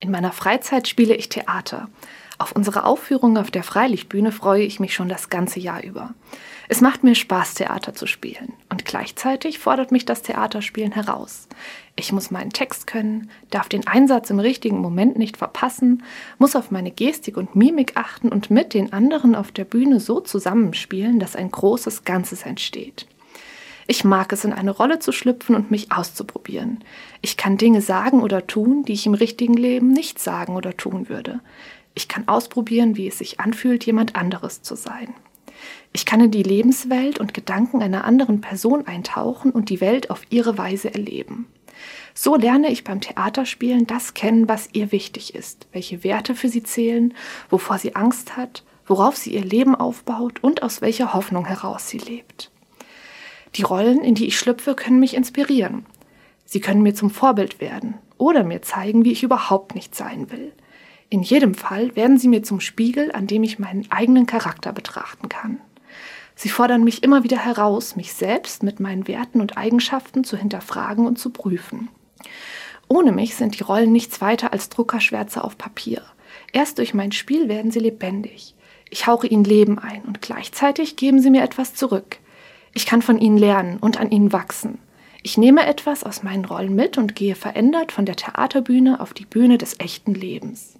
In meiner Freizeit spiele ich Theater. Auf unsere Aufführung auf der Freilichtbühne freue ich mich schon das ganze Jahr über. Es macht mir Spaß, Theater zu spielen. Und gleichzeitig fordert mich das Theaterspielen heraus. Ich muss meinen Text können, darf den Einsatz im richtigen Moment nicht verpassen, muss auf meine Gestik und Mimik achten und mit den anderen auf der Bühne so zusammenspielen, dass ein großes Ganzes entsteht. Ich mag es, in eine Rolle zu schlüpfen und mich auszuprobieren. Ich kann Dinge sagen oder tun, die ich im richtigen Leben nicht sagen oder tun würde. Ich kann ausprobieren, wie es sich anfühlt, jemand anderes zu sein. Ich kann in die Lebenswelt und Gedanken einer anderen Person eintauchen und die Welt auf ihre Weise erleben. So lerne ich beim Theaterspielen das kennen, was ihr wichtig ist, welche Werte für sie zählen, wovor sie Angst hat, worauf sie ihr Leben aufbaut und aus welcher Hoffnung heraus sie lebt. Die Rollen, in die ich schlüpfe, können mich inspirieren. Sie können mir zum Vorbild werden oder mir zeigen, wie ich überhaupt nicht sein will. In jedem Fall werden sie mir zum Spiegel, an dem ich meinen eigenen Charakter betrachten kann. Sie fordern mich immer wieder heraus, mich selbst mit meinen Werten und Eigenschaften zu hinterfragen und zu prüfen. Ohne mich sind die Rollen nichts weiter als Druckerschwärze auf Papier. Erst durch mein Spiel werden sie lebendig. Ich hauche ihnen Leben ein und gleichzeitig geben sie mir etwas zurück. Ich kann von ihnen lernen und an ihnen wachsen. Ich nehme etwas aus meinen Rollen mit und gehe verändert von der Theaterbühne auf die Bühne des echten Lebens.